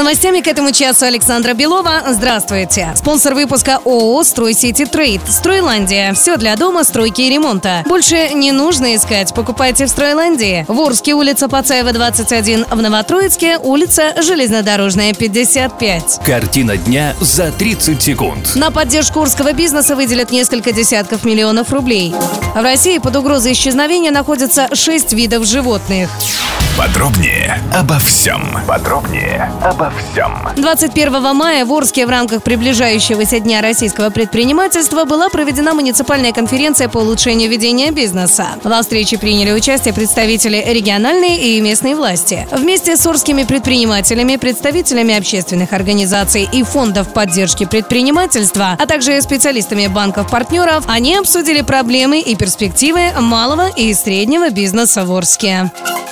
Новостями к этому часу Александра Белова. Здравствуйте. Спонсор выпуска ООО «Стройсити Трейд». «Стройландия». Все для дома, стройки и ремонта. Больше не нужно искать. Покупайте в «Стройландии». В Орске улица Пацаева, 21. В Новотроицке улица Железнодорожная, 55. Картина дня за 30 секунд. На поддержку курского бизнеса выделят несколько десятков миллионов рублей. В России под угрозой исчезновения находятся шесть видов животных. Подробнее обо всем. Подробнее обо всем. 21 мая в Орске в рамках приближающегося Дня российского предпринимательства была проведена муниципальная конференция по улучшению ведения бизнеса. Во встрече приняли участие представители региональной и местной власти. Вместе с орскими предпринимателями, представителями общественных организаций и фондов поддержки предпринимательства, а также специалистами банков-партнеров, они обсудили проблемы и перспективы малого и среднего бизнеса в Орске.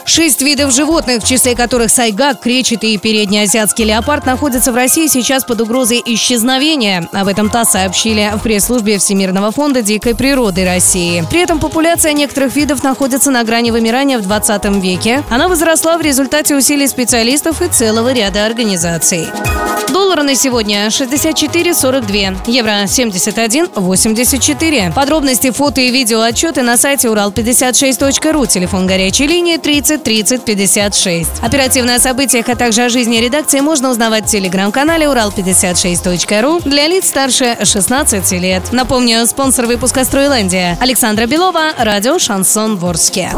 Шесть видов животных, в числе которых сайгак, кречет и переднеазиатский леопард, находятся в России сейчас под угрозой исчезновения. Об этом ТАСС сообщили в пресс-службе Всемирного фонда дикой природы России. При этом популяция некоторых видов находится на грани вымирания в 20 веке. Она возросла в результате усилий специалистов и целого ряда организаций. Доллары на сегодня 64,42, евро 71,84. Подробности, фото и видео отчеты на сайте урал56.ру, телефон горячей линии 30 30 56. Оперативно о событиях, а также о жизни редакции можно узнавать в телеграм-канале урал56.ру для лиц старше 16 лет. Напомню, спонсор выпуска «Стройландия» Александра Белова, радио «Шансон Ворске».